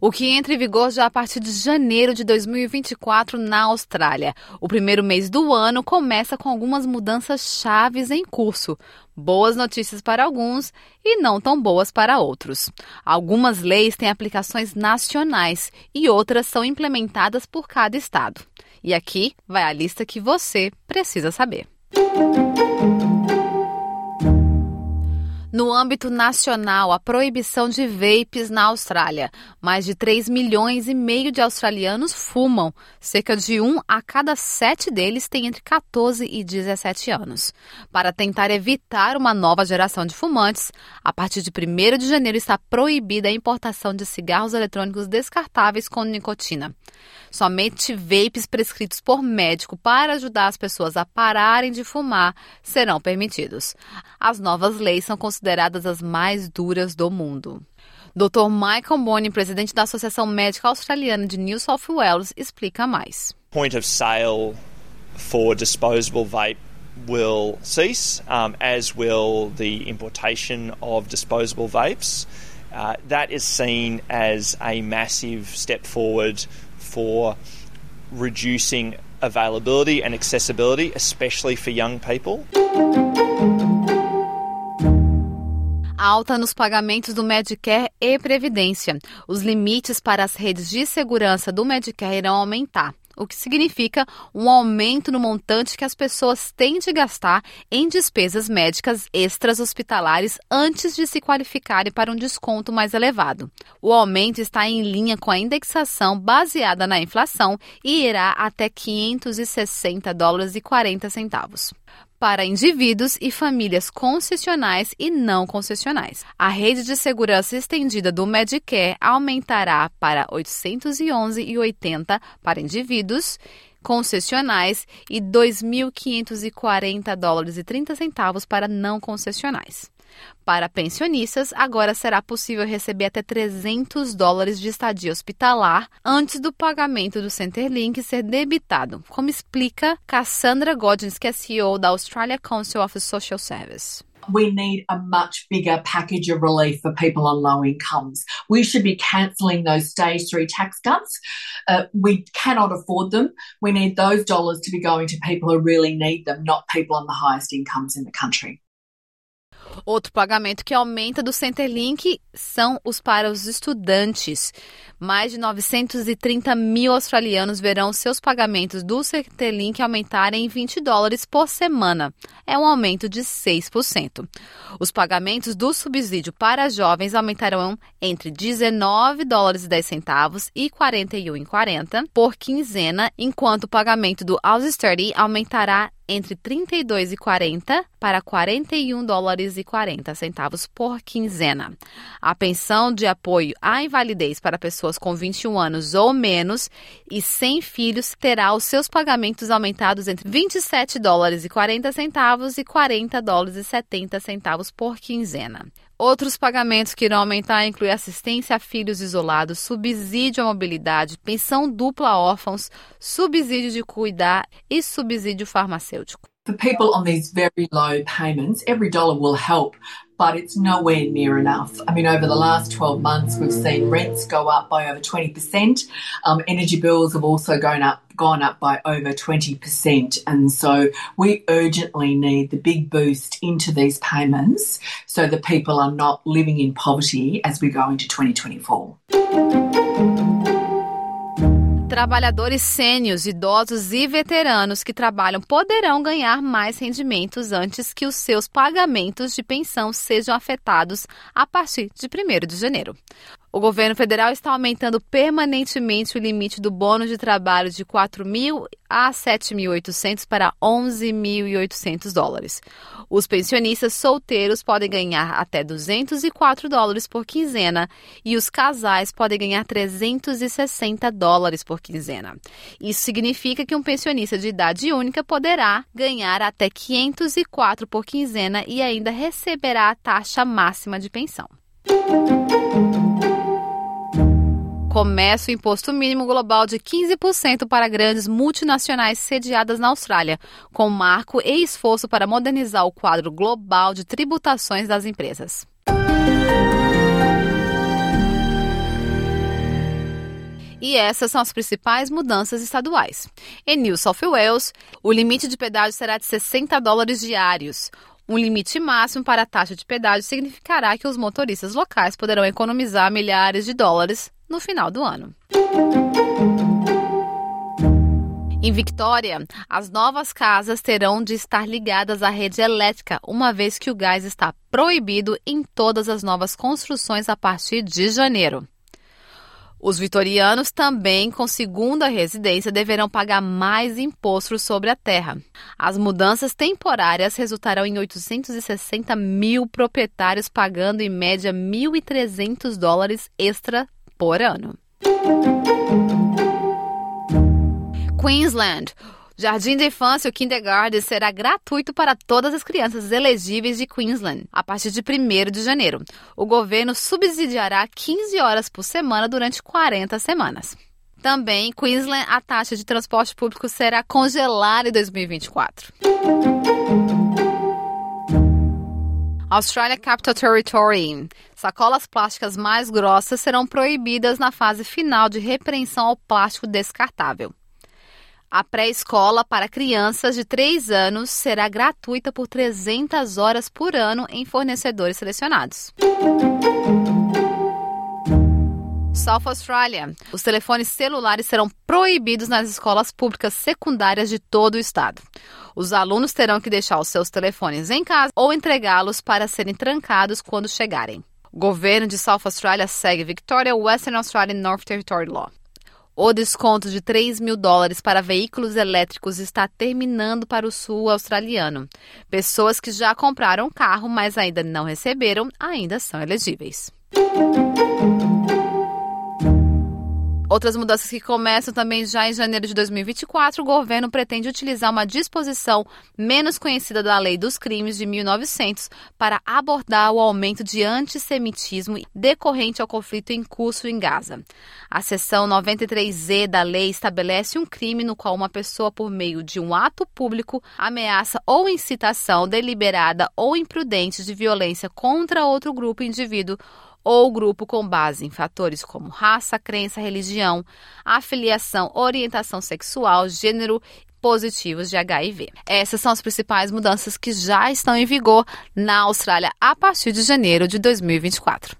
o que entra em vigor já a partir de janeiro de 2024 na Austrália. O primeiro mês do ano começa com algumas mudanças chaves em curso. Boas notícias para alguns e não tão boas para outros. Algumas leis têm aplicações nacionais e outras são implementadas por cada estado. E aqui vai a lista que você precisa saber. No âmbito nacional, a proibição de vapes na Austrália. Mais de 3 milhões e meio de australianos fumam. Cerca de um a cada sete deles tem entre 14 e 17 anos. Para tentar evitar uma nova geração de fumantes, a partir de 1 de janeiro está proibida a importação de cigarros eletrônicos descartáveis com nicotina. Somente vapes prescritos por médico para ajudar as pessoas a pararem de fumar serão permitidos. As novas leis são consideradas consideradas as mais duras do mundo. Dr. Michael Bonney, presidente da Associação Médica Australiana de New South Wales, explica mais. Point of sale for disposable vape will cease, um, as will the importation of disposable vapes. Uh, that is seen as a massive step forward for reducing availability and accessibility, especially for young people. Alta nos pagamentos do Medicare e Previdência. Os limites para as redes de segurança do Medicare irão aumentar o que significa um aumento no montante que as pessoas têm de gastar em despesas médicas extras hospitalares antes de se qualificarem para um desconto mais elevado. O aumento está em linha com a indexação baseada na inflação e irá até 560 dólares e 40 centavos para indivíduos e famílias concessionais e não concessionais. A rede de segurança estendida do Medicare aumentará para 811,80 para indivíduos concessionais e 2.540 dólares e 30 centavos para não concessionais. Para pensionistas, agora será possível receber até 300 dólares de estadia hospitalar antes do pagamento do Centerlink ser debitado, como explica Cassandra Godins, que é CEO da Australia Council of Social Service. we need a much bigger package of relief for people on low incomes. We should be cancelling those stage three tax cuts. Uh, we cannot afford them. We need those dollars to be going to people who really need them, not people on the highest incomes in the country. Outro pagamento que aumenta do Centerlink são os para os estudantes. Mais de 930 mil australianos verão seus pagamentos do Centerlink aumentarem em 20 dólares por semana. É um aumento de 6%. Os pagamentos do subsídio para jovens aumentarão entre 19 dólares e 10 centavos e 41,40 por quinzena, enquanto o pagamento do House Study aumentará entre 32,40 para 41 dólares e 40 centavos por quinzena. A pensão de apoio à invalidez para pessoas com 21 anos ou menos e sem filhos terá os seus pagamentos aumentados entre 27 dólares e 40 centavos e 40 dólares e 70 centavos por quinzena. Outros pagamentos que irão aumentar incluem assistência a filhos isolados, subsídio à mobilidade, pensão dupla a órfãos, subsídio de cuidar e subsídio farmacêutico. For people on these very low payments, every dollar will help, but it's nowhere near enough. I mean, over the last 12 months, we've seen rents go up by over 20%. Um, energy bills have also gone up, gone up by over 20%. And so we urgently need the big boost into these payments so that people are not living in poverty as we go into 2024. Trabalhadores sênios, idosos e veteranos que trabalham poderão ganhar mais rendimentos antes que os seus pagamentos de pensão sejam afetados a partir de 1 de janeiro. O governo federal está aumentando permanentemente o limite do bônus de trabalho de 4.000 a 7.800 para 11.800 dólares. Os pensionistas solteiros podem ganhar até 204 dólares por quinzena e os casais podem ganhar 360 dólares por quinzena. Isso significa que um pensionista de idade única poderá ganhar até 504 por quinzena e ainda receberá a taxa máxima de pensão começa o imposto mínimo global de 15% para grandes multinacionais sediadas na Austrália, com marco e esforço para modernizar o quadro global de tributações das empresas. E essas são as principais mudanças estaduais. Em New South Wales, o limite de pedágio será de 60 dólares diários. Um limite máximo para a taxa de pedágio significará que os motoristas locais poderão economizar milhares de dólares no final do ano. Em Victoria, as novas casas terão de estar ligadas à rede elétrica, uma vez que o gás está proibido em todas as novas construções a partir de janeiro. Os vitorianos também, com segunda residência, deverão pagar mais impostos sobre a terra. As mudanças temporárias resultarão em 860 mil proprietários pagando em média 1.300 dólares extra por ano. Queensland. Jardim de Infância, o Kindergarten, será gratuito para todas as crianças elegíveis de Queensland a partir de 1 de janeiro. O governo subsidiará 15 horas por semana durante 40 semanas. Também, em Queensland, a taxa de transporte público será congelada em 2024. Australia Capital Territory. Sacolas plásticas mais grossas serão proibidas na fase final de repreensão ao plástico descartável. A pré-escola para crianças de 3 anos será gratuita por 300 horas por ano em fornecedores selecionados. South Australia. Os telefones celulares serão proibidos nas escolas públicas secundárias de todo o estado. Os alunos terão que deixar os seus telefones em casa ou entregá-los para serem trancados quando chegarem. O governo de South Australia segue Victoria, Western Australia North Territory Law. O desconto de 3 mil dólares para veículos elétricos está terminando para o sul australiano. Pessoas que já compraram carro, mas ainda não receberam, ainda são elegíveis. Outras mudanças que começam também já em janeiro de 2024, o governo pretende utilizar uma disposição menos conhecida da Lei dos Crimes de 1900 para abordar o aumento de antissemitismo decorrente ao conflito em curso em Gaza. A seção 93E da lei estabelece um crime no qual uma pessoa, por meio de um ato público, ameaça ou incitação deliberada ou imprudente de violência contra outro grupo indivíduo ou grupo com base em fatores como raça, crença, religião, afiliação, orientação sexual, gênero positivos de HIV. Essas são as principais mudanças que já estão em vigor na Austrália a partir de janeiro de 2024.